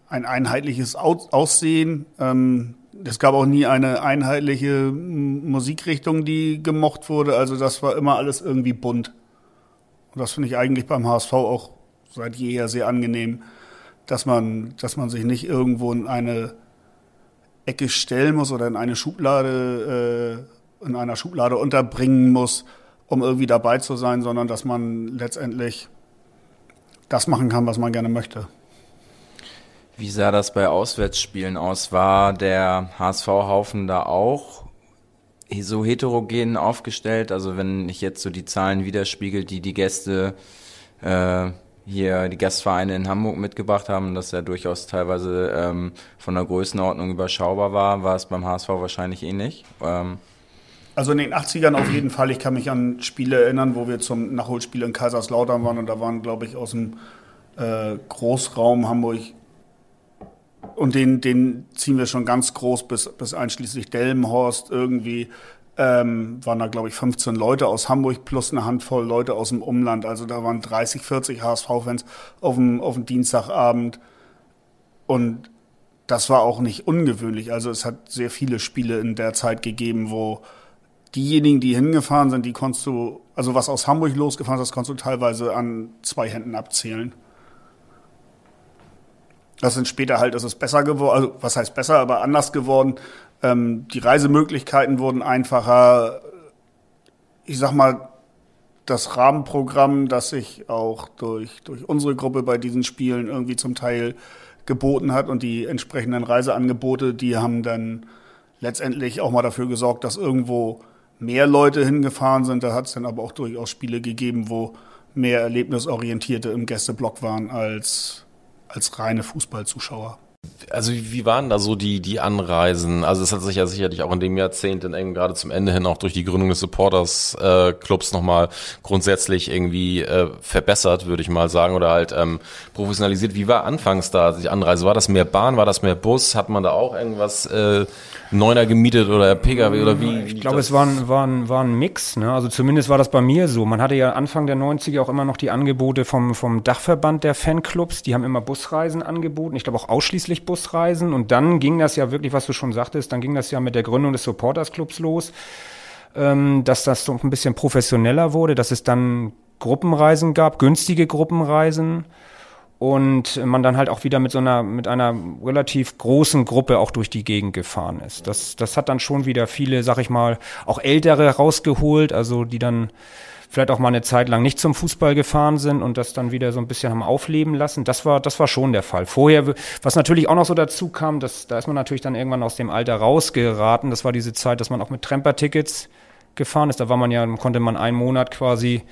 ein einheitliches Aussehen. Ähm, es gab auch nie eine einheitliche Musikrichtung, die gemocht wurde. Also das war immer alles irgendwie bunt. Und das finde ich eigentlich beim HSV auch seit jeher sehr angenehm, dass man, dass man sich nicht irgendwo in eine Ecke stellen muss oder in eine Schublade, äh, in einer Schublade unterbringen muss, um irgendwie dabei zu sein, sondern dass man letztendlich das machen kann, was man gerne möchte. Wie sah das bei Auswärtsspielen aus? War der HSV-Haufen da auch so heterogen aufgestellt? Also wenn ich jetzt so die Zahlen widerspiegelt, die die Gäste äh, hier, die Gastvereine in Hamburg mitgebracht haben, dass er durchaus teilweise ähm, von der Größenordnung überschaubar war, war es beim HSV wahrscheinlich ähnlich. Ähm, also in den 80ern auf jeden Fall. Ich kann mich an Spiele erinnern, wo wir zum Nachholspiel in Kaiserslautern waren und da waren, glaube ich, aus dem äh, Großraum Hamburg und den, den ziehen wir schon ganz groß bis, bis einschließlich Delmenhorst irgendwie. Ähm, waren da, glaube ich, 15 Leute aus Hamburg plus eine Handvoll Leute aus dem Umland. Also da waren 30, 40 HSV-Fans auf dem, auf dem Dienstagabend. Und das war auch nicht ungewöhnlich. Also es hat sehr viele Spiele in der Zeit gegeben, wo diejenigen, die hingefahren sind, die konntest du, also was aus Hamburg losgefahren ist, das konntest du teilweise an zwei Händen abzählen. Das sind später halt, ist es besser geworden, also was heißt besser, aber anders geworden. Ähm, die Reisemöglichkeiten wurden einfacher. Ich sag mal, das Rahmenprogramm, das sich auch durch, durch unsere Gruppe bei diesen Spielen irgendwie zum Teil geboten hat und die entsprechenden Reiseangebote, die haben dann letztendlich auch mal dafür gesorgt, dass irgendwo mehr Leute hingefahren sind. Da hat es dann aber auch durchaus Spiele gegeben, wo mehr Erlebnisorientierte im Gästeblock waren als, als reine Fußballzuschauer. Also wie waren da so die, die Anreisen? Also es hat sich ja sicherlich auch in dem Jahrzehnt dann eben gerade zum Ende hin auch durch die Gründung des Supporters äh, Clubs nochmal grundsätzlich irgendwie äh, verbessert, würde ich mal sagen, oder halt ähm, professionalisiert. Wie war anfangs da die Anreise? War das mehr Bahn, war das mehr Bus? Hat man da auch irgendwas äh, Neuner gemietet oder Pkw oder wie? Ich glaube, es war ein, war, ein, war ein Mix. Ne? Also zumindest war das bei mir so. Man hatte ja Anfang der 90er auch immer noch die Angebote vom, vom Dachverband der Fanclubs. Die haben immer Busreisen angeboten. Ich glaube auch ausschließlich Busreisen. Und dann ging das ja wirklich, was du schon sagtest, dann ging das ja mit der Gründung des Supporters Clubs los, ähm, dass das so ein bisschen professioneller wurde, dass es dann Gruppenreisen gab, günstige Gruppenreisen und man dann halt auch wieder mit so einer, mit einer relativ großen Gruppe auch durch die Gegend gefahren ist. Das, das hat dann schon wieder viele, sag ich mal, auch Ältere rausgeholt, also die dann vielleicht auch mal eine Zeit lang nicht zum Fußball gefahren sind und das dann wieder so ein bisschen haben aufleben lassen. Das war, das war schon der Fall. Vorher, was natürlich auch noch so dazu kam, dass, da ist man natürlich dann irgendwann aus dem Alter rausgeraten. Das war diese Zeit, dass man auch mit Tremper-Tickets gefahren ist. Da war man ja, konnte man einen Monat quasi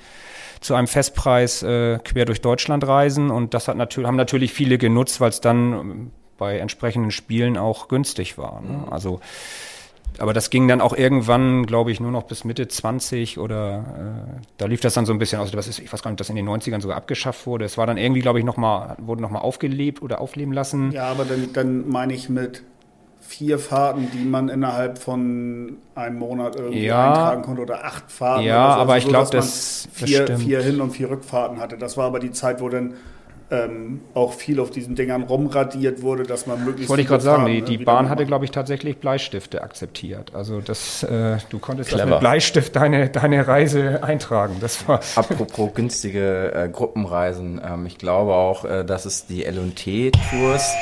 zu einem Festpreis äh, quer durch Deutschland reisen. Und das hat natürlich, haben natürlich viele genutzt, weil es dann ähm, bei entsprechenden Spielen auch günstig war. Ne? Mhm. Also aber das ging dann auch irgendwann, glaube ich, nur noch bis Mitte 20 oder äh, da lief das dann so ein bisschen aus. Also, ich weiß gar nicht, dass in den 90ern sogar abgeschafft wurde. Es war dann irgendwie, glaube ich, nochmal, wurde nochmal aufgelebt oder aufleben lassen. Ja, aber dann, dann meine ich mit vier Fahrten, die man innerhalb von einem Monat irgendwie ja, eintragen konnte oder acht Fahrten. Ja, so. aber also ich so, glaube, das, vier, das vier Hin- und vier Rückfahrten hatte. Das war aber die Zeit, wo dann ähm, auch viel auf diesen Dingern rumradiert wurde, dass man möglichst. Wollte ich gerade sagen, die, die Bahn hatte, glaube ich, tatsächlich Bleistifte akzeptiert. Also das, äh, du konntest das mit Bleistift deine, deine Reise eintragen. Das war Apropos günstige äh, Gruppenreisen, ähm, ich glaube auch, äh, dass es die L&T-Tours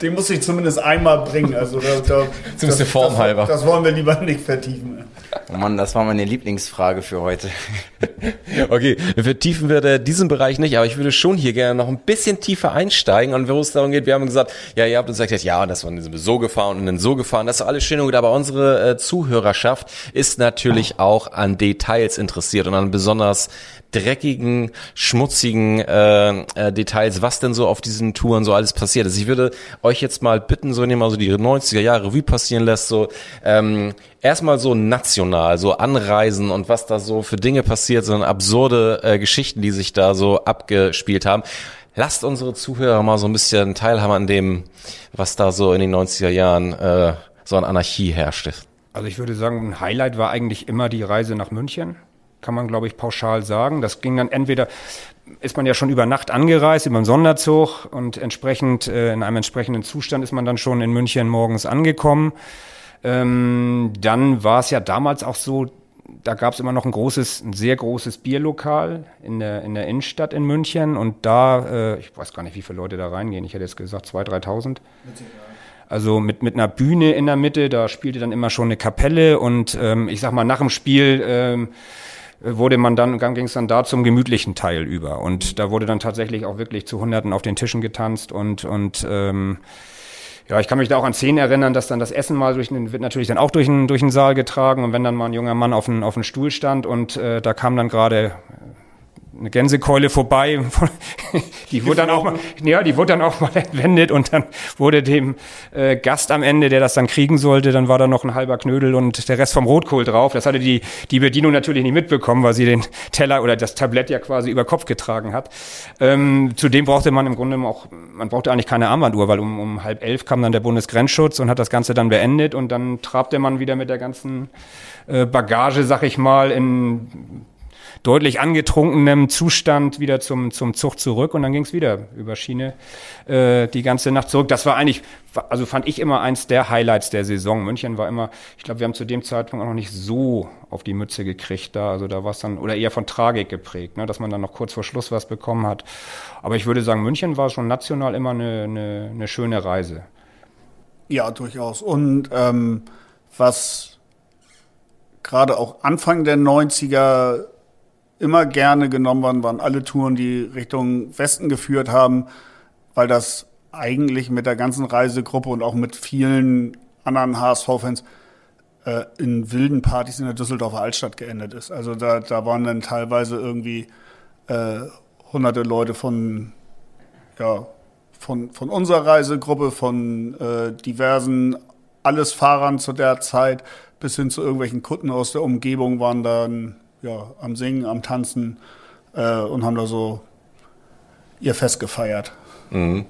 den muss ich zumindest einmal bringen. Also da, da, das, Form das, halber. Das wollen wir lieber nicht vertiefen. Oh Mann, das war meine Lieblingsfrage für heute. okay, vertiefen wir diesen Bereich nicht, aber ich würde schon hier gerne noch ein bisschen tiefer einsteigen und wo es darum geht, wir haben gesagt, ja, ihr habt uns gesagt, ja, das war so gefahren und dann so gefahren, das ist alles schön und gut, aber unsere äh, Zuhörerschaft ist natürlich auch an Details interessiert und an besonders dreckigen, schmutzigen äh, äh, Details, was denn so auf diesen Touren so alles passiert ist. Ich würde euch jetzt mal bitten, so wenn ihr mal so die 90er Jahre wie passieren lässt, so ähm, erstmal so national, so Anreisen und was da so für Dinge passiert, so absurde äh, Geschichten, die sich da so abgespielt haben. Lasst unsere Zuhörer mal so ein bisschen teilhaben an dem, was da so in den 90er Jahren äh, so an Anarchie herrschte. Also ich würde sagen, ein Highlight war eigentlich immer die Reise nach München kann man, glaube ich, pauschal sagen. Das ging dann entweder, ist man ja schon über Nacht angereist, über einen Sonderzug und entsprechend, äh, in einem entsprechenden Zustand ist man dann schon in München morgens angekommen. Ähm, dann war es ja damals auch so, da gab es immer noch ein großes, ein sehr großes Bierlokal in der, in der Innenstadt in München und da, äh, ich weiß gar nicht, wie viele Leute da reingehen, ich hätte jetzt gesagt 2.000, 3.000. Also mit, mit einer Bühne in der Mitte, da spielte dann immer schon eine Kapelle und ähm, ich sag mal, nach dem Spiel ähm, wurde man dann, ging es dann da zum gemütlichen Teil über. Und da wurde dann tatsächlich auch wirklich zu Hunderten auf den Tischen getanzt und, und ähm, ja, ich kann mich da auch an Szenen erinnern, dass dann das Essen mal durch den, wird natürlich dann auch durch den, durch den Saal getragen und wenn dann mal ein junger Mann auf einen, auf einen Stuhl stand und äh, da kam dann gerade eine Gänsekeule vorbei. Die wurde dann auch mal, ja, die wurde dann auch mal entwendet und dann wurde dem äh, Gast am Ende, der das dann kriegen sollte, dann war da noch ein halber Knödel und der Rest vom Rotkohl drauf. Das hatte die, die Bedienung natürlich nicht mitbekommen, weil sie den Teller oder das Tablett ja quasi über Kopf getragen hat. Ähm, zudem brauchte man im Grunde auch, man brauchte eigentlich keine Armbanduhr, weil um, um halb elf kam dann der Bundesgrenzschutz und hat das Ganze dann beendet und dann trabte man wieder mit der ganzen äh, Bagage, sag ich mal, in deutlich angetrunkenem Zustand wieder zum, zum Zug zurück und dann ging es wieder über Schiene äh, die ganze Nacht zurück. Das war eigentlich, also fand ich immer eins der Highlights der Saison. München war immer, ich glaube, wir haben zu dem Zeitpunkt auch noch nicht so auf die Mütze gekriegt da. Also da war es dann, oder eher von Tragik geprägt, ne, dass man dann noch kurz vor Schluss was bekommen hat. Aber ich würde sagen, München war schon national immer eine, eine, eine schöne Reise. Ja, durchaus. Und ähm, was gerade auch Anfang der 90er immer gerne genommen worden, waren alle Touren, die Richtung Westen geführt haben, weil das eigentlich mit der ganzen Reisegruppe und auch mit vielen anderen HSV-Fans äh, in wilden Partys in der Düsseldorfer Altstadt geendet ist. Also da, da waren dann teilweise irgendwie äh, hunderte Leute von, ja, von, von unserer Reisegruppe, von äh, diversen alles Fahrern zu der Zeit bis hin zu irgendwelchen Kutten aus der Umgebung waren dann ja, am Singen, am Tanzen äh, und haben da so ihr Fest gefeiert. Mhm.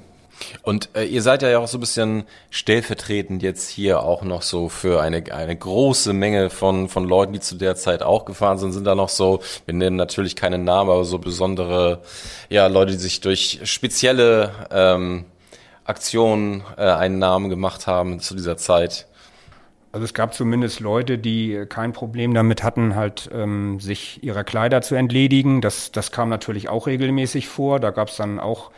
Und äh, ihr seid ja auch so ein bisschen stellvertretend jetzt hier auch noch so für eine, eine große Menge von, von Leuten, die zu der Zeit auch gefahren sind, sind da noch so, wir nennen natürlich keine Namen, aber so besondere, ja, Leute, die sich durch spezielle ähm, Aktionen äh, einen Namen gemacht haben zu dieser Zeit. Also es gab zumindest Leute, die kein Problem damit hatten, halt ähm, sich ihrer Kleider zu entledigen. Das, das kam natürlich auch regelmäßig vor. Da gab es dann auch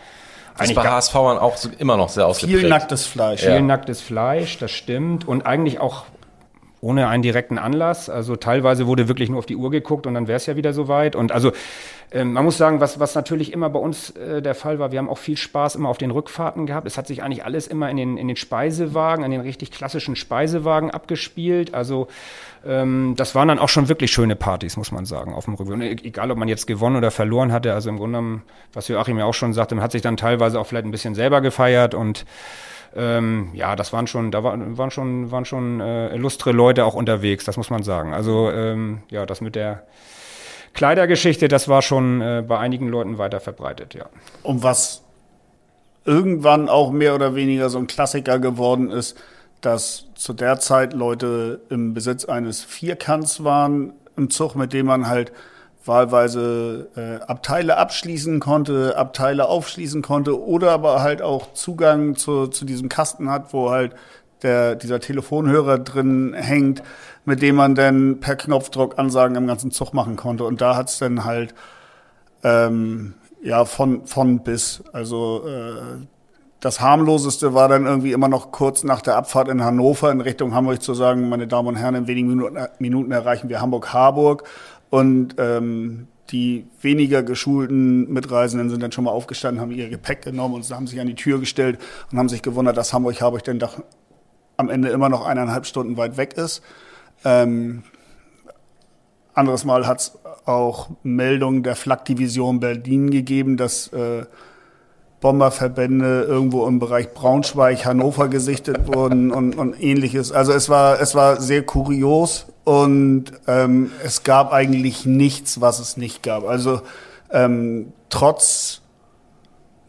das ist bei HSVern auch so immer noch sehr ausgeprägt. Viel nacktes Fleisch. Viel ja. nacktes Fleisch, das stimmt. Und eigentlich auch ohne einen direkten Anlass. Also teilweise wurde wirklich nur auf die Uhr geguckt und dann wäre es ja wieder soweit. Und also äh, man muss sagen, was, was natürlich immer bei uns äh, der Fall war, wir haben auch viel Spaß immer auf den Rückfahrten gehabt. Es hat sich eigentlich alles immer in den, in den Speisewagen, in den richtig klassischen Speisewagen abgespielt. Also ähm, das waren dann auch schon wirklich schöne Partys, muss man sagen, auf dem Rückweg. Und egal, ob man jetzt gewonnen oder verloren hatte, also im Grunde genommen, was Joachim ja auch schon sagte, man hat sich dann teilweise auch vielleicht ein bisschen selber gefeiert und ähm, ja, das waren schon, da waren, waren schon, waren schon äh, illustre Leute auch unterwegs, das muss man sagen. Also ähm, ja, das mit der Kleidergeschichte, das war schon äh, bei einigen Leuten weiter verbreitet, ja. Und was irgendwann auch mehr oder weniger so ein Klassiker geworden ist, dass zu der Zeit Leute im Besitz eines Vierkants waren im Zug, mit dem man halt wahlweise äh, Abteile abschließen konnte, Abteile aufschließen konnte oder aber halt auch Zugang zu, zu diesem Kasten hat, wo halt der, dieser Telefonhörer drin hängt, mit dem man dann per Knopfdruck Ansagen im ganzen Zug machen konnte. Und da hat's dann halt ähm, ja von, von bis. Also äh, das harmloseste war dann irgendwie immer noch kurz nach der Abfahrt in Hannover in Richtung Hamburg zu sagen, meine Damen und Herren, in wenigen Minuten, Minuten erreichen wir Hamburg-Harburg. Und ähm, die weniger geschulten Mitreisenden sind dann schon mal aufgestanden, haben ihr Gepäck genommen und haben sich an die Tür gestellt und haben sich gewundert, dass Hamburg Harburg denn doch am Ende immer noch eineinhalb Stunden weit weg ist. Ähm, anderes Mal hat es auch Meldungen der Flak-Division Berlin gegeben, dass äh, Bomberverbände irgendwo im Bereich Braunschweig, Hannover gesichtet wurden und, und ähnliches. Also es war, es war sehr kurios und ähm, es gab eigentlich nichts, was es nicht gab. Also ähm, trotz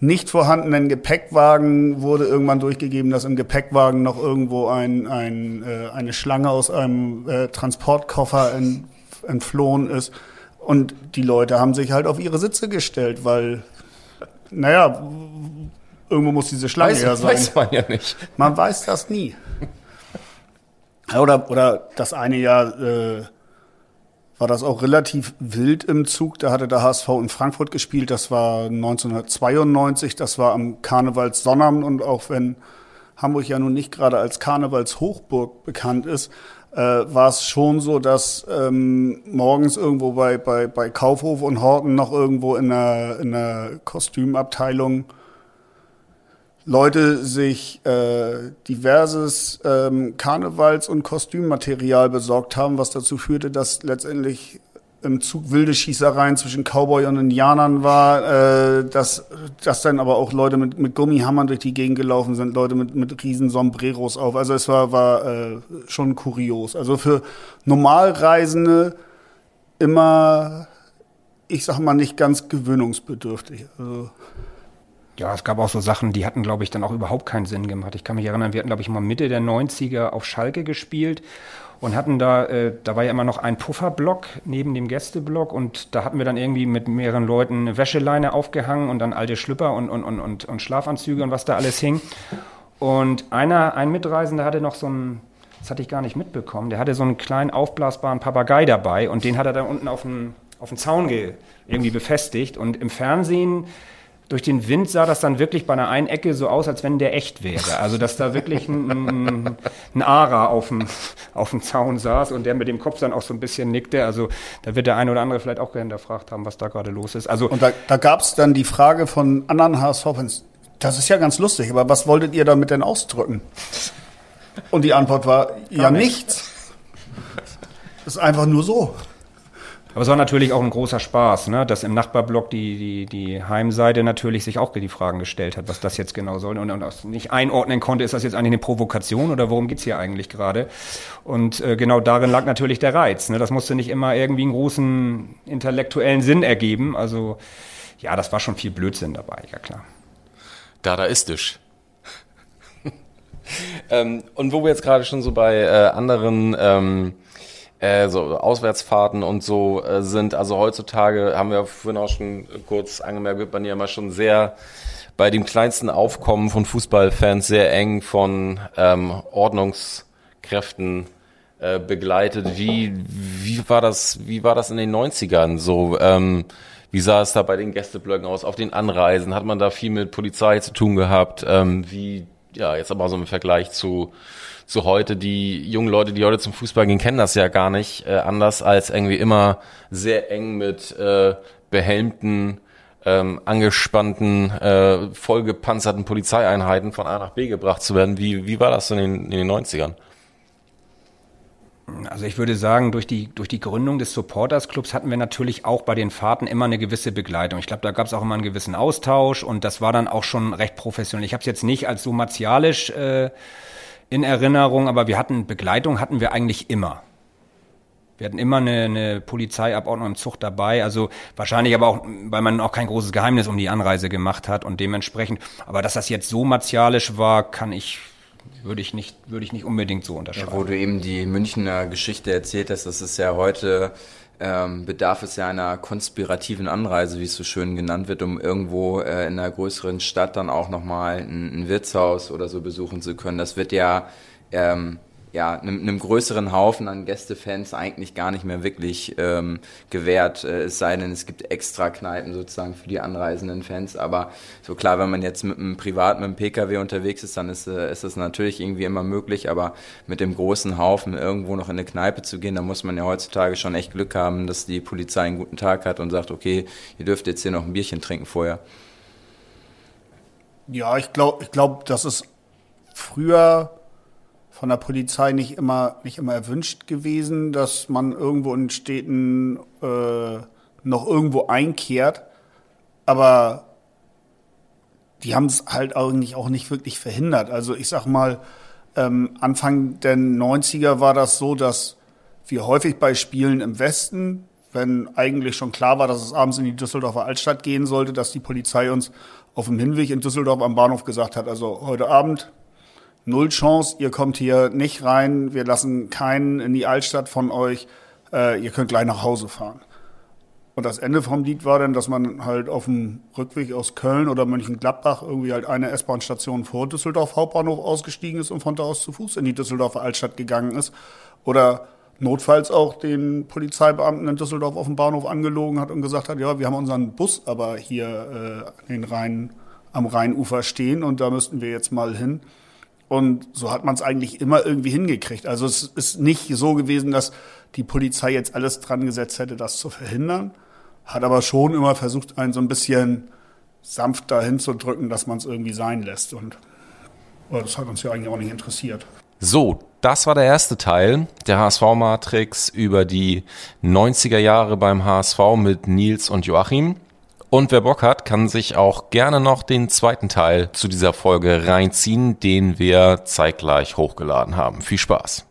nicht vorhandenen Gepäckwagen wurde irgendwann durchgegeben, dass im Gepäckwagen noch irgendwo ein, ein, äh, eine Schlange aus einem äh, Transportkoffer ent, entflohen ist. Und die Leute haben sich halt auf ihre Sitze gestellt, weil naja, irgendwo muss diese Schlange weiß, ja sein. Weiß man ja nicht. Man weiß das nie. Oder, oder das eine Jahr äh, war das auch relativ wild im Zug. Da hatte der HSV in Frankfurt gespielt. Das war 1992. Das war am Karnevalssonnabend. Und auch wenn Hamburg ja nun nicht gerade als Karnevalshochburg bekannt ist, äh, war es schon so, dass ähm, morgens irgendwo bei, bei, bei Kaufhof und Horten noch irgendwo in der, in der Kostümabteilung Leute sich äh, diverses ähm, Karnevals- und Kostümmaterial besorgt haben, was dazu führte, dass letztendlich im Zug wilde Schießereien zwischen Cowboy und Indianern war, äh, dass, dass dann aber auch Leute mit, mit Gummihammern durch die Gegend gelaufen sind, Leute mit, mit riesen Sombreros auf. Also es war, war äh, schon kurios. Also für Normalreisende immer, ich sag mal, nicht ganz gewöhnungsbedürftig. Also ja, es gab auch so Sachen, die hatten, glaube ich, dann auch überhaupt keinen Sinn gemacht. Ich kann mich erinnern, wir hatten, glaube ich, mal Mitte der 90er auf Schalke gespielt und hatten da, äh, da war ja immer noch ein Pufferblock neben dem Gästeblock und da hatten wir dann irgendwie mit mehreren Leuten eine Wäscheleine aufgehangen und dann alte Schlüpper und, und, und, und, und Schlafanzüge und was da alles hing. Und einer, ein Mitreisender hatte noch so ein, das hatte ich gar nicht mitbekommen, der hatte so einen kleinen aufblasbaren Papagei dabei und den hat er dann unten auf den, auf den Zaun irgendwie befestigt und im Fernsehen durch den Wind sah das dann wirklich bei einer einen Ecke so aus, als wenn der echt wäre. Also dass da wirklich ein, ein, ein Ara auf dem, auf dem Zaun saß und der mit dem Kopf dann auch so ein bisschen nickte. Also da wird der eine oder andere vielleicht auch hinterfragt haben, was da gerade los ist. Also und da, da gab es dann die Frage von anderen HSV-Fans, das ist ja ganz lustig, aber was wolltet ihr damit denn ausdrücken? Und die Antwort war, ja nicht. nichts. Das ist einfach nur so. Aber es war natürlich auch ein großer Spaß, ne? dass im Nachbarblock die, die, die Heimseite natürlich sich auch die Fragen gestellt hat, was das jetzt genau soll und, und das nicht einordnen konnte, ist das jetzt eigentlich eine Provokation oder worum geht's hier eigentlich gerade? Und äh, genau darin lag natürlich der Reiz. Ne? Das musste nicht immer irgendwie einen großen intellektuellen Sinn ergeben. Also ja, das war schon viel Blödsinn dabei, ja klar. Dadaistisch. ähm, und wo wir jetzt gerade schon so bei äh, anderen ähm, äh, so Auswärtsfahrten und so äh, sind. Also heutzutage haben wir vorhin auch schon kurz angemerkt, wird man ja immer schon sehr bei dem kleinsten Aufkommen von Fußballfans sehr eng von ähm, Ordnungskräften äh, begleitet. Wie, wie war das, wie war das in den 90ern so? Ähm, wie sah es da bei den Gästeblöcken aus? Auf den Anreisen hat man da viel mit Polizei zu tun gehabt? Ähm, wie, ja, jetzt aber so im Vergleich zu zu heute, die jungen Leute, die heute zum Fußball gehen, kennen das ja gar nicht äh, anders als irgendwie immer sehr eng mit äh, behelmten, ähm, angespannten, äh, vollgepanzerten Polizeieinheiten von A nach B gebracht zu werden. Wie, wie war das in den, in den 90ern? Also ich würde sagen, durch die, durch die Gründung des Supporters Clubs hatten wir natürlich auch bei den Fahrten immer eine gewisse Begleitung. Ich glaube, da gab es auch immer einen gewissen Austausch und das war dann auch schon recht professionell. Ich habe es jetzt nicht als so martialisch äh, in Erinnerung, aber wir hatten Begleitung hatten wir eigentlich immer. Wir hatten immer eine, eine Polizeiabordnung im Zug dabei, also wahrscheinlich aber auch, weil man auch kein großes Geheimnis um die Anreise gemacht hat und dementsprechend, aber dass das jetzt so martialisch war, kann ich würde ich nicht, würde ich nicht unbedingt so unterschreiben. Ja, wo du eben die Münchner Geschichte erzählt hast, das ist ja heute ähm, bedarf es ja einer konspirativen Anreise, wie es so schön genannt wird, um irgendwo äh, in einer größeren Stadt dann auch nochmal ein, ein Wirtshaus oder so besuchen zu können. Das wird ja ähm, ja, einem, einem größeren Haufen an Gästefans eigentlich gar nicht mehr wirklich ähm, gewährt. Äh, es sei denn, es gibt extra Kneipen sozusagen für die anreisenden Fans. Aber so klar, wenn man jetzt mit einem Privat, mit einem Pkw unterwegs ist, dann ist, äh, ist das natürlich irgendwie immer möglich. Aber mit dem großen Haufen irgendwo noch in eine Kneipe zu gehen, da muss man ja heutzutage schon echt Glück haben, dass die Polizei einen guten Tag hat und sagt, okay, ihr dürft jetzt hier noch ein Bierchen trinken vorher. Ja, ich glaube, ich glaube, das ist früher von der Polizei nicht immer, nicht immer erwünscht gewesen, dass man irgendwo in Städten äh, noch irgendwo einkehrt. Aber die haben es halt eigentlich auch nicht wirklich verhindert. Also ich sag mal, ähm, Anfang der 90er war das so, dass wir häufig bei Spielen im Westen, wenn eigentlich schon klar war, dass es abends in die Düsseldorfer Altstadt gehen sollte, dass die Polizei uns auf dem Hinweg in Düsseldorf am Bahnhof gesagt hat, also heute Abend null Chance, ihr kommt hier nicht rein, wir lassen keinen in die Altstadt von euch, äh, ihr könnt gleich nach Hause fahren. Und das Ende vom Lied war dann, dass man halt auf dem Rückweg aus Köln oder Mönchengladbach irgendwie halt eine S-Bahn-Station vor Düsseldorf Hauptbahnhof ausgestiegen ist und von da aus zu Fuß in die Düsseldorfer Altstadt gegangen ist. Oder notfalls auch den Polizeibeamten in Düsseldorf auf dem Bahnhof angelogen hat und gesagt hat, ja, wir haben unseren Bus aber hier äh, den Rhein, am Rheinufer stehen und da müssten wir jetzt mal hin. Und so hat man es eigentlich immer irgendwie hingekriegt. Also es ist nicht so gewesen, dass die Polizei jetzt alles dran gesetzt hätte, das zu verhindern. Hat aber schon immer versucht, einen so ein bisschen sanft dahin zu drücken, dass man es irgendwie sein lässt. Und das hat uns ja eigentlich auch nicht interessiert. So, das war der erste Teil der HSV-Matrix über die 90er Jahre beim HSV mit Nils und Joachim. Und wer Bock hat, kann sich auch gerne noch den zweiten Teil zu dieser Folge reinziehen, den wir zeitgleich hochgeladen haben. Viel Spaß!